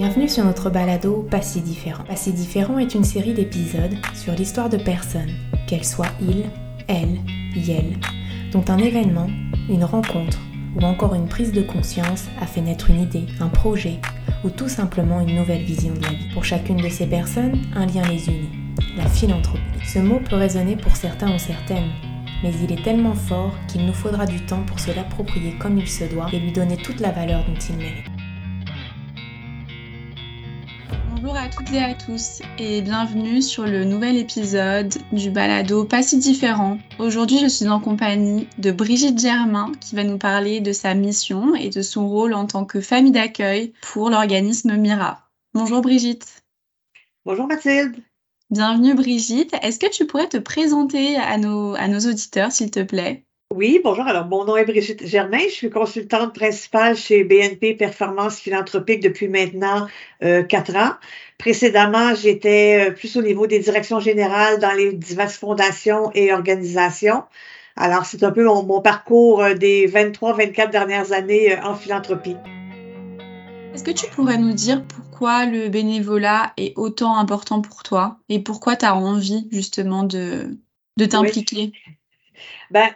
Bienvenue sur notre balado Pas si différent. Pas si différent est une série d'épisodes sur l'histoire de personnes, qu'elles soient il, elle, yel, dont un événement, une rencontre ou encore une prise de conscience a fait naître une idée, un projet ou tout simplement une nouvelle vision de la vie. Pour chacune de ces personnes, un lien les unit, la philanthropie. Ce mot peut résonner pour certains ou certaines, mais il est tellement fort qu'il nous faudra du temps pour se l'approprier comme il se doit et lui donner toute la valeur dont il mérite. Bonjour à toutes et à tous et bienvenue sur le nouvel épisode du balado Pas si différent. Aujourd'hui, je suis en compagnie de Brigitte Germain qui va nous parler de sa mission et de son rôle en tant que famille d'accueil pour l'organisme Mira. Bonjour Brigitte. Bonjour Mathilde. Bienvenue Brigitte. Est-ce que tu pourrais te présenter à nos, à nos auditeurs, s'il te plaît? Oui, bonjour. Alors, mon nom est Brigitte Germain. Je suis consultante principale chez BNP Performance Philanthropique depuis maintenant euh, quatre ans. Précédemment, j'étais euh, plus au niveau des directions générales dans les diverses fondations et organisations. Alors, c'est un peu mon, mon parcours euh, des 23-24 dernières années en philanthropie. Est-ce que tu pourrais nous dire pourquoi le bénévolat est autant important pour toi et pourquoi tu as envie justement de, de t'impliquer? Oui. Ben,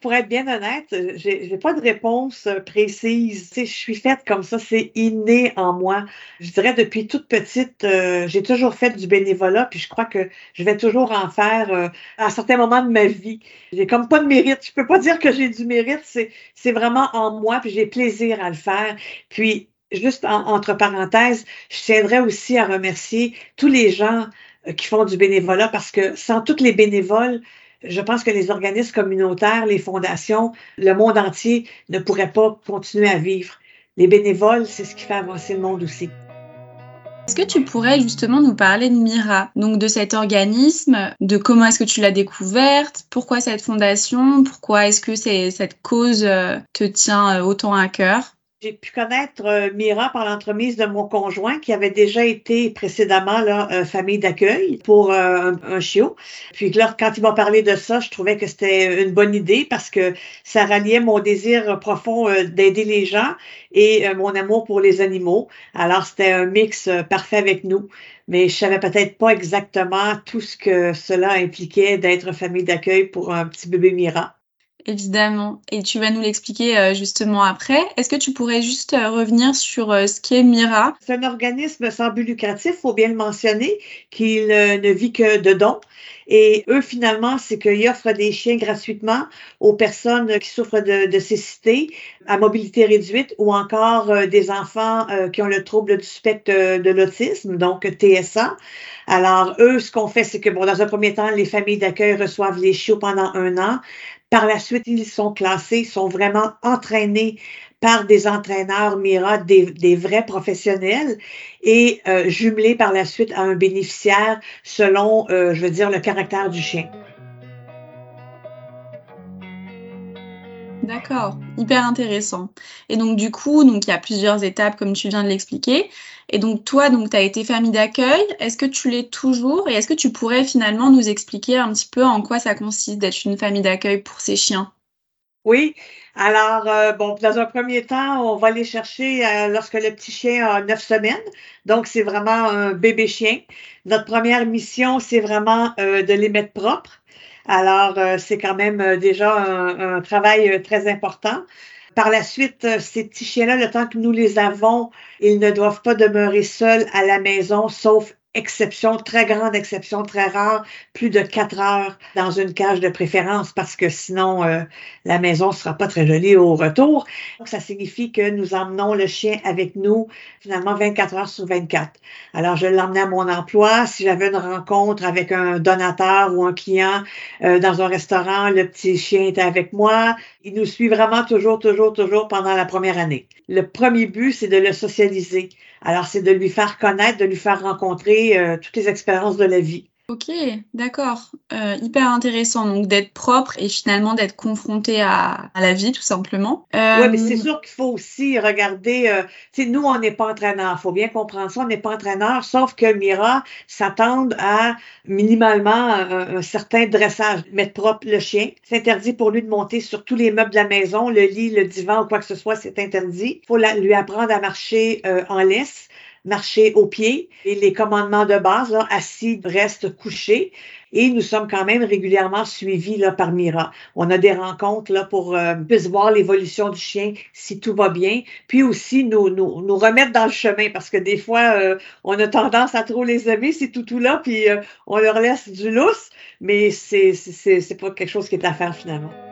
pour être bien honnête, j'ai n'ai pas de réponse précise. je suis faite comme ça, c'est inné en moi. Je dirais depuis toute petite, euh, j'ai toujours fait du bénévolat, puis je crois que je vais toujours en faire euh, à certains moments de ma vie. J'ai comme pas de mérite. Je peux pas dire que j'ai du mérite, c'est vraiment en moi, puis j'ai plaisir à le faire. Puis juste entre parenthèses, je tiendrais aussi à remercier tous les gens euh, qui font du bénévolat parce que sans tous les bénévoles, je pense que les organismes communautaires, les fondations, le monde entier ne pourraient pas continuer à vivre. Les bénévoles, c'est ce qui fait avancer le monde aussi. Est-ce que tu pourrais justement nous parler de Mira, donc de cet organisme, de comment est-ce que tu l'as découverte, pourquoi cette fondation, pourquoi est-ce que cette cause euh, te tient euh, autant à cœur? J'ai pu connaître euh, Mira par l'entremise de mon conjoint qui avait déjà été précédemment là, euh, famille d'accueil pour euh, un, chiot. Puis là, quand il m'a parlé de ça, je trouvais que c'était une bonne idée parce que ça ralliait mon désir profond d'aider les gens et mon amour pour les animaux. Alors, c'était un mix parfait avec nous. Mais je savais peut-être pas exactement tout ce que cela impliquait d'être famille d'accueil pour un petit bébé Mira évidemment. Et tu vas nous l'expliquer euh, justement après. Est-ce que tu pourrais juste euh, revenir sur euh, ce qu'est Mira? C'est un organisme sans but lucratif, faut bien le mentionner, qui ne vit que de dons. Et eux, finalement, c'est qu'ils offrent des chiens gratuitement aux personnes qui souffrent de, de cécité, à mobilité réduite ou encore des enfants qui ont le trouble du spectre de l'autisme, donc TSA. Alors, eux, ce qu'on fait, c'est que, bon, dans un premier temps, les familles d'accueil reçoivent les chiots pendant un an. Par la suite, ils sont classés, sont vraiment entraînés par des entraîneurs Mira, des, vrais professionnels, et euh, jumelés par la suite à un bénéficiaire selon, euh, je veux dire, le caractère du chien. D'accord, hyper intéressant. Et donc du coup, donc il y a plusieurs étapes comme tu viens de l'expliquer. Et donc toi, donc tu as été famille d'accueil. Est-ce que tu l'es toujours? Et est-ce que tu pourrais finalement nous expliquer un petit peu en quoi ça consiste d'être une famille d'accueil pour ces chiens? Oui. Alors, euh, bon, dans un premier temps, on va les chercher euh, lorsque le petit chien a neuf semaines. Donc, c'est vraiment un bébé chien. Notre première mission, c'est vraiment euh, de les mettre propres. Alors, euh, c'est quand même euh, déjà un, travail euh, très important. Par la suite, ces petits chiens-là, le temps que nous les avons, ils ne doivent pas demeurer seuls à la maison, sauf exception, très grande exception, très rare, plus de quatre heures dans une cage de préférence parce que sinon euh, la maison sera pas très jolie au retour. Donc, ça signifie que nous emmenons le chien avec nous finalement 24 heures sur 24. Alors, je l'emmenais à mon emploi. Si j'avais une rencontre avec un donateur ou un client euh, dans un restaurant, le petit chien était avec moi. Il nous suit vraiment toujours, toujours, toujours pendant la première année. Le premier but, c'est de le socialiser. Alors, c'est de lui faire connaître, de lui faire rencontrer euh, toutes les expériences de la vie. Ok, d'accord. Euh, hyper intéressant. Donc d'être propre et finalement d'être confronté à, la vie, tout simplement. Euh... Oui, mais c'est sûr qu'il faut aussi regarder. Euh, nous, on n'est pas entraîneurs. Il faut bien comprendre ça. On n'est pas entraîneurs, sauf que Mira s'attend à minimalement un, certain dressage. Mettre propre le chien. C'est interdit pour lui de monter sur tous les meubles de la maison, le lit, le divan ou quoi que ce soit. C'est interdit. Il faut lui apprendre à marcher euh, en laisse marcher au pied et les commandements de base, là, assis, reste couché. Et nous sommes quand même régulièrement suivis là, par Mira. On a des rencontres là, pour euh, voir l'évolution du chien, si tout va bien, puis aussi nous, nous, nous remettre dans le chemin, parce que des fois, euh, on a tendance à trop les aimer, ces toutous-là, puis euh, on leur laisse du lousse, mais c'est, pas quelque chose qui est à faire finalement.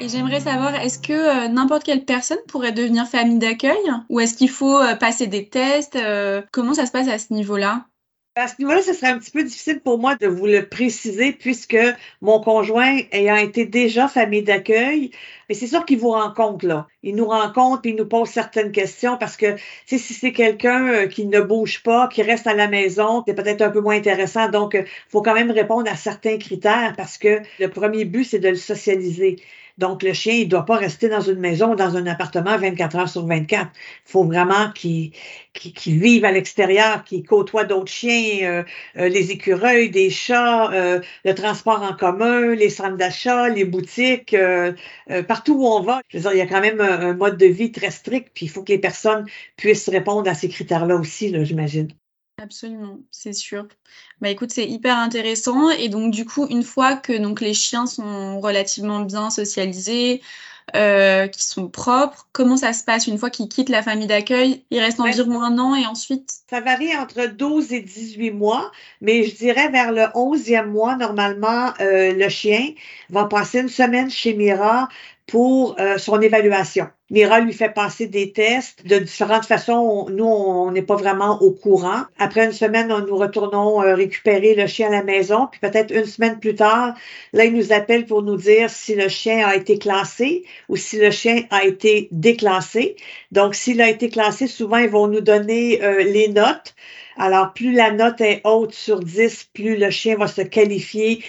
Et j'aimerais savoir, est-ce que euh, n'importe quelle personne pourrait devenir famille d'accueil? Ou est-ce qu'il faut euh, passer des tests? Euh, Comment ça se passe à ce niveau-là? À ce niveau-là, ce serait un petit peu difficile pour moi de vous le préciser puisque mon conjoint ayant été déjà famille d'accueil, mais c'est sûr qu'il vous rencontre là. Il nous rencontre et il nous pose certaines questions parce que si c'est quelqu'un qui ne bouge pas, qui reste à la maison, c'est peut-être un peu moins intéressant. Donc, il faut quand même répondre à certains critères parce que le premier but, c'est de le socialiser. Donc, le chien, il ne doit pas rester dans une maison ou dans un appartement 24 heures sur 24. Il faut vraiment qu'il vive à l'extérieur, qu'il côtoie d'autres chiens, euh, euh, les écureuils, des chats, euh, le transport en commun, les centres d'achat, les boutiques, partout où on va. Je veux dire, il y a quand même un, mode de vie très strict, puis il faut que les personnes puissent répondre à ces critères-là aussi, j'imagine. Absolument, c'est sûr. Bah écoute, c'est hyper intéressant. Et donc du coup, une fois que donc les chiens sont relativement bien socialisés, euh, qui sont propres, comment ça se passe? Une fois qu'ils quittent la famille d'accueil Ils restent environ un an et ensuite? Ça varie entre 12 et 18 mois, mais je dirais vers le 11e mois, normalement, euh, le chien va passer une semaine chez Mira pour euh, son évaluation. Mira lui fait passer des tests de différentes façons. nous, on n'est pas vraiment au courant. Après une semaine, nous retournons euh, récupérer le chien à la maison. Puis peut-être une semaine plus tard, là, il nous appelle pour nous dire si le chien a été classé ou si le chien a été déclassé. Donc, s'il a été classé, souvent, ils vont nous donner euh, les notes. Alors, plus la note est haute sur 10, plus le chien va se qualifier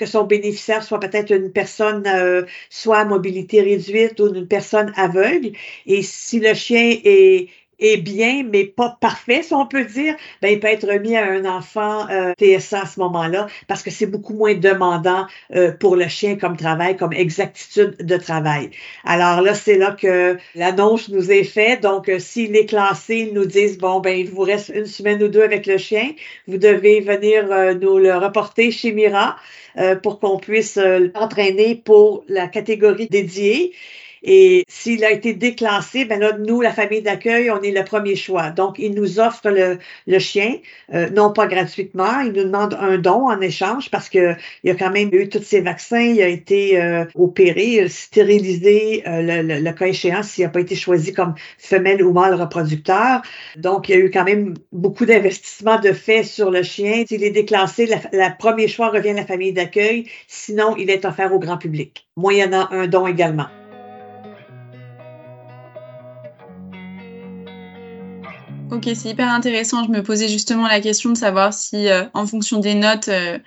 que son bénéficiaire soit peut-être une personne euh, soit à mobilité réduite ou une personne aveugle. Et si le chien est, est bien, mais pas parfait, si on peut dire, ben, il peut être remis à un enfant euh, TSA à ce moment-là, parce que c'est beaucoup moins demandant euh, pour le chien comme travail, comme exactitude de travail. Alors là, c'est là que l'annonce nous est faite. Donc, euh, s'il est classé, ils nous disent, bon, ben, il vous reste une semaine ou deux avec le chien. Vous devez venir nous le reporter chez Mira pour qu'on puisse l'entraîner pour la catégorie dédiée. Et s'il a été déclassé, ben là, nous, la famille d'accueil, on est le premier choix. Donc, il nous offre le, le chien, euh, non pas gratuitement, il nous demande un don en échange parce que il a quand même eu tous ses vaccins, il a été euh, opéré, stérilisé, euh, le, le, cas échéant s'il n'a pas été choisi comme femelle ou mâle reproducteur. Donc, il y a eu quand même beaucoup d'investissements de fait sur le chien. S'il est déclassé, le premier choix revient à la famille d'accueil. Sinon, il est offert au grand public, moyennant un don également. Ok, c'est hyper intéressant. Je me posais justement la question de savoir si, euh, en fonction des notes, euh,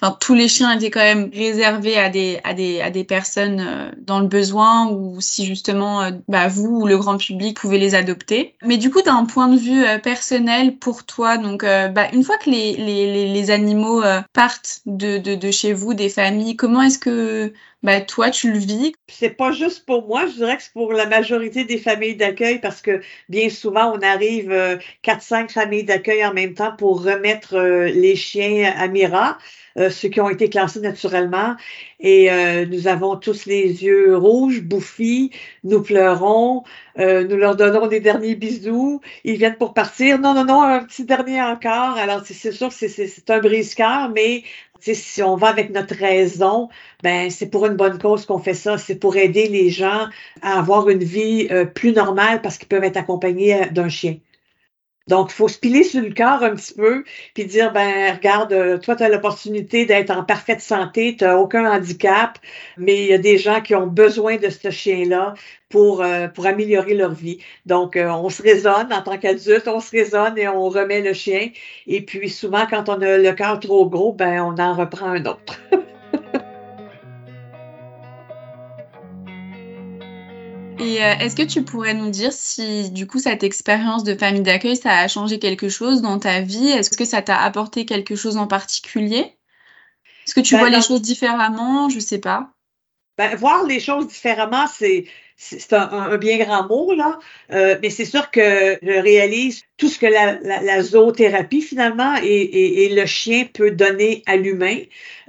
enfin tous les chiens étaient quand même réservés à des à des à des personnes euh, dans le besoin ou si justement bah, vous ou le grand public pouvez les adopter. Mais du coup, d'un point de vue personnel pour toi, donc bah, une fois que les les, les animaux partent de, de de chez vous, des familles, comment est-ce que ben, toi, tu le vis. C'est pas juste pour moi, je dirais que c'est pour la majorité des familles d'accueil parce que bien souvent, on arrive euh, quatre, cinq familles d'accueil en même temps pour remettre euh, les chiens à Mira. Euh, ceux qui ont été classés naturellement. Et nous avons tous les yeux rouges, bouffis, nous pleurons, nous leur donnons des derniers bisous. Ils viennent pour partir. Non, non, non, un petit dernier encore. Alors, c'est sûr que c'est un brise-cœur, mais si on va avec notre raison, ben c'est pour une bonne cause qu'on fait ça. C'est pour aider les gens à avoir une vie euh, plus normale parce qu'ils peuvent être accompagnés euh, d'un chien. Donc, il faut se piler sur le corps un petit peu, puis dire, ben regarde, euh, toi, tu as l'opportunité d'être en parfaite santé, tu n'as aucun handicap, mais il y a des gens qui ont besoin de ce chien-là pour, euh, pour améliorer leur vie. Donc, euh, on se raisonne en tant qu'adulte, on se raisonne et on remet le chien. Et puis, souvent, quand on a le cœur trop gros, ben on en reprend un autre. Et euh, est-ce que tu pourrais nous dire si du coup cette expérience de famille d'accueil, ça a changé quelque chose dans ta vie? Est-ce que ça t'a apporté quelque chose en particulier? Est-ce que tu ben vois les choses différemment? Je sais pas. Ben, voir les choses différemment, c'est c'est un, bien grand mot, là, euh, mais c'est sûr que je réalise tout ce que la, zoothérapie finalement et, le chien peut donner à l'humain.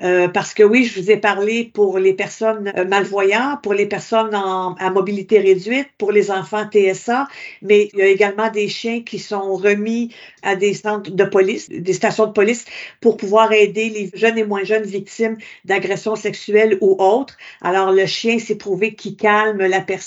Euh, parce que oui, je vous ai parlé pour les personnes euh, malvoyantes, pour les personnes à mobilité réduite, pour les enfants TSA, mais il y a également des chiens qui sont remis à des centres de police, des stations de police pour pouvoir aider les jeunes et moins jeunes victimes d'agressions sexuelles ou autres. Alors le chien, c'est prouvé qu'il calme la personne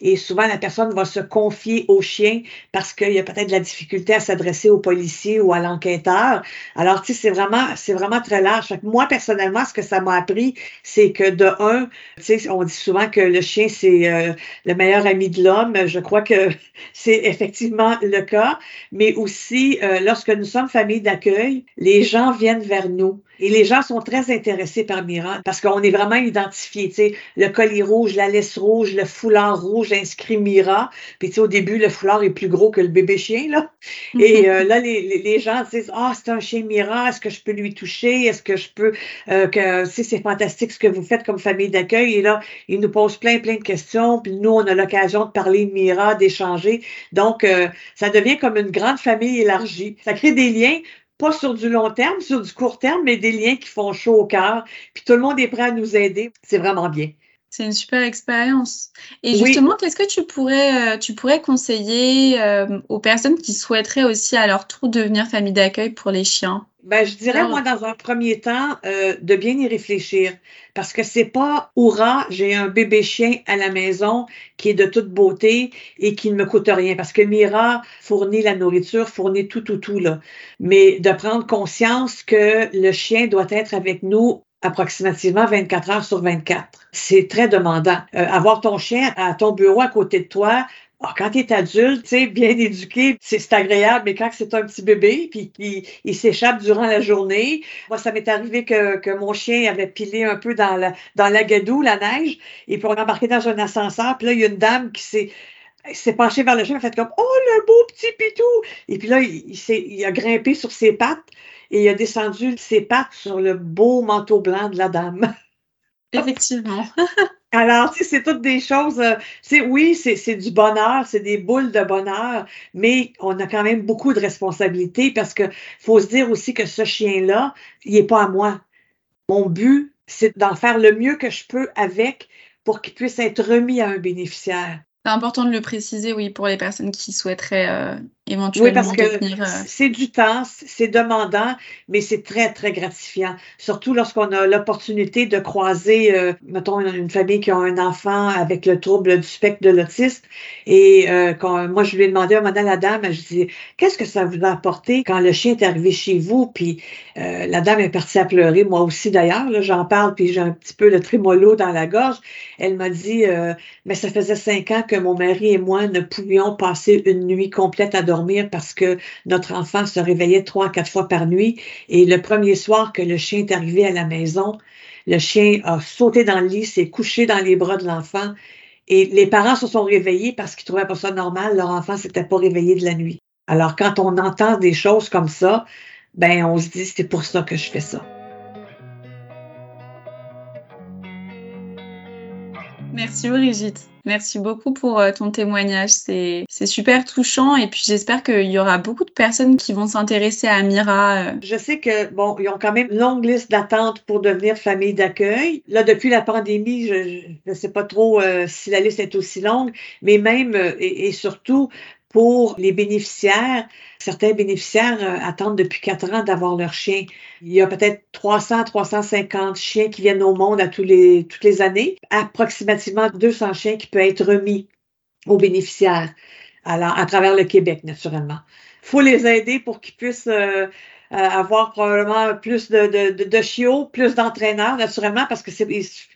et souvent la personne va se confier au chien parce qu'il y a peut-être de la difficulté à s'adresser au policier ou à l'enquêteur. Alors, tu sais, c'est vraiment, c'est vraiment très large. moi, personnellement, ce que ça m'a appris, c'est que de un, tu sais, on dit souvent que le chien, c'est euh, le meilleur ami de l'homme. Je crois que c'est effectivement le cas. Mais aussi, euh, lorsque nous sommes famille d'accueil, les gens viennent vers nous. Et les gens sont très intéressés par Mira parce qu'on est vraiment identifié. Tu sais, le collier rouge, la laisse rouge, le foulard rouge inscrit Mira. Puis tu sais, au début, le foulard est plus gros que le bébé chien. Là. Et euh, là, les, les, gens disent Ah, c'est un chien Mira, est-ce que je peux lui toucher? Est-ce que je peux euh, que c'est fantastique ce que vous faites comme famille d'accueil? Et là, ils nous posent plein, plein de questions. Puis nous, on a l'occasion de parler de Mira, d'échanger. Donc, euh, ça devient comme une grande famille élargie. Ça crée des liens pas sur du long terme, sur du court terme, mais des liens qui font chaud au cœur. Puis tout le monde est prêt à nous aider. C'est vraiment bien. C'est une super expérience. Et justement, qu'est-ce que tu pourrais, euh, tu pourrais conseiller euh, aux personnes qui souhaiteraient aussi à leur tour devenir famille d'accueil pour les chiens? Ben, je dirais, moi, dans un premier temps, euh, de bien y réfléchir. Parce que c'est pas hurrah, j'ai un bébé chien à la maison qui est de toute beauté et qui ne me coûte rien. Parce que Mira fournit la nourriture, fournit tout, tout, tout, là. Mais de prendre conscience que le chien doit être avec nous approximativement 24 heures sur 24. C'est très demandant. Euh, avoir ton chien à ton bureau à côté de toi, quand tu es adulte, bien éduqué, c'est agréable, mais quand c'est un petit bébé, puis il, s'échappe durant la journée, moi, ça m'est arrivé que, que, mon chien avait pilé un peu dans la, dans la la neige, et puis on embarqué dans un ascenseur, puis là, il y a une dame qui s'est s'est penchée vers le chien, elle a fait comme « Oh, le beau petit pitou! » Et puis là, il, il, il a grimpé sur ses pattes, et il a descendu ses pattes sur le beau manteau blanc de la dame. Effectivement. Alors, tu sais, c'est toutes des choses, euh, c'est oui, c'est du bonheur, c'est des boules de bonheur, mais on a quand même beaucoup de responsabilités parce que faut se dire aussi que ce chien-là, il n'est pas à moi. Mon but, c'est d'en faire le mieux que je peux avec pour qu'il puisse être remis à un bénéficiaire. C'est important de le préciser, oui, pour les personnes qui souhaiteraient euh, éventuellement oui, parce que euh, C'est du temps, c'est demandant, mais c'est très, très gratifiant. Surtout lorsqu'on a l'opportunité de croiser, euh, mettons, une, famille qui a un enfant avec le trouble du spectre de l'autisme. Et quand moi, je lui ai demandé à madame la dame, je dis qu'est-ce que ça vous a apporté quand le chien est arrivé chez vous? Puis la dame est partie à pleurer, moi aussi d'ailleurs. J'en parle, puis j'ai un petit peu le trémolo dans la gorge. Elle m'a dit, mais ça faisait cinq ans que mon mari et moi ne pouvions passer une nuit complète à dormir parce que notre enfant se réveillait trois, quatre fois par nuit. Et le premier soir que le chien est arrivé à la maison, le chien a sauté dans le lit, s'est couché dans les bras de l'enfant. Et les parents se sont réveillés parce qu'ils trouvaient pas ça normal. Leur enfant s'était pas réveillé de la nuit. Alors, quand on entend des choses comme ça, ben, on se dit, c'est pour ça que je fais ça. Merci Brigitte. Merci beaucoup pour euh, ton témoignage. C'est super touchant et puis j'espère qu'il y aura beaucoup de personnes qui vont s'intéresser à Mira. Euh. Je sais que bon, ils ont quand même une longue liste d'attente pour devenir famille d'accueil. Là, depuis la pandémie, je ne sais pas trop euh, si la liste est aussi longue, mais même et surtout pour les bénéficiaires. Certains bénéficiaires euh, attendent depuis quatre ans d'avoir leur chien. Il y a peut-être 300, 350 chiens qui viennent au monde à tous les, toutes les années. Approximativement 200 chiens qui peuvent être remis aux bénéficiaires alors, à travers le Québec, naturellement. Il faut les aider pour qu'ils puissent euh, euh, avoir probablement plus de, de, de, chiots, plus d'entraîneurs, naturellement, parce que c'est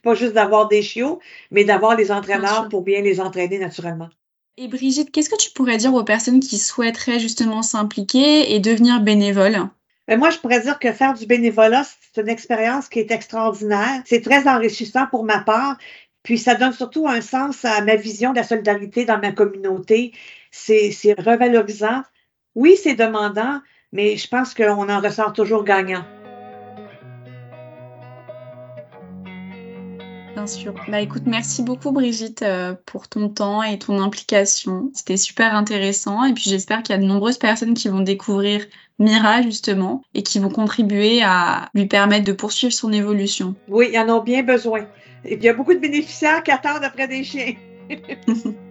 pas juste d'avoir des chiots, mais d'avoir les entraîneurs pour bien les entraîner naturellement. Et Brigitte, qu'est-ce que tu pourrais dire aux personnes qui souhaiteraient justement s'impliquer et devenir bénévoles? Ben moi, je pourrais dire que faire du bénévolat, c'est une expérience qui est extraordinaire. C'est très enrichissant pour ma part. Puis ça donne surtout un sens à ma vision de la solidarité dans ma communauté. C'est revalorisant. Oui, c'est demandant, mais je pense qu'on en ressort toujours gagnant. Bien sûr. Bah écoute, merci beaucoup Brigitte euh, pour ton temps et ton implication. C'était super intéressant et puis j'espère qu'il y a de nombreuses personnes qui vont découvrir Mira justement et qui vont contribuer à lui permettre de poursuivre son évolution. Oui, ils en ont bien besoin. Il y a beaucoup de bénéficiaires qui attendent après des chiens.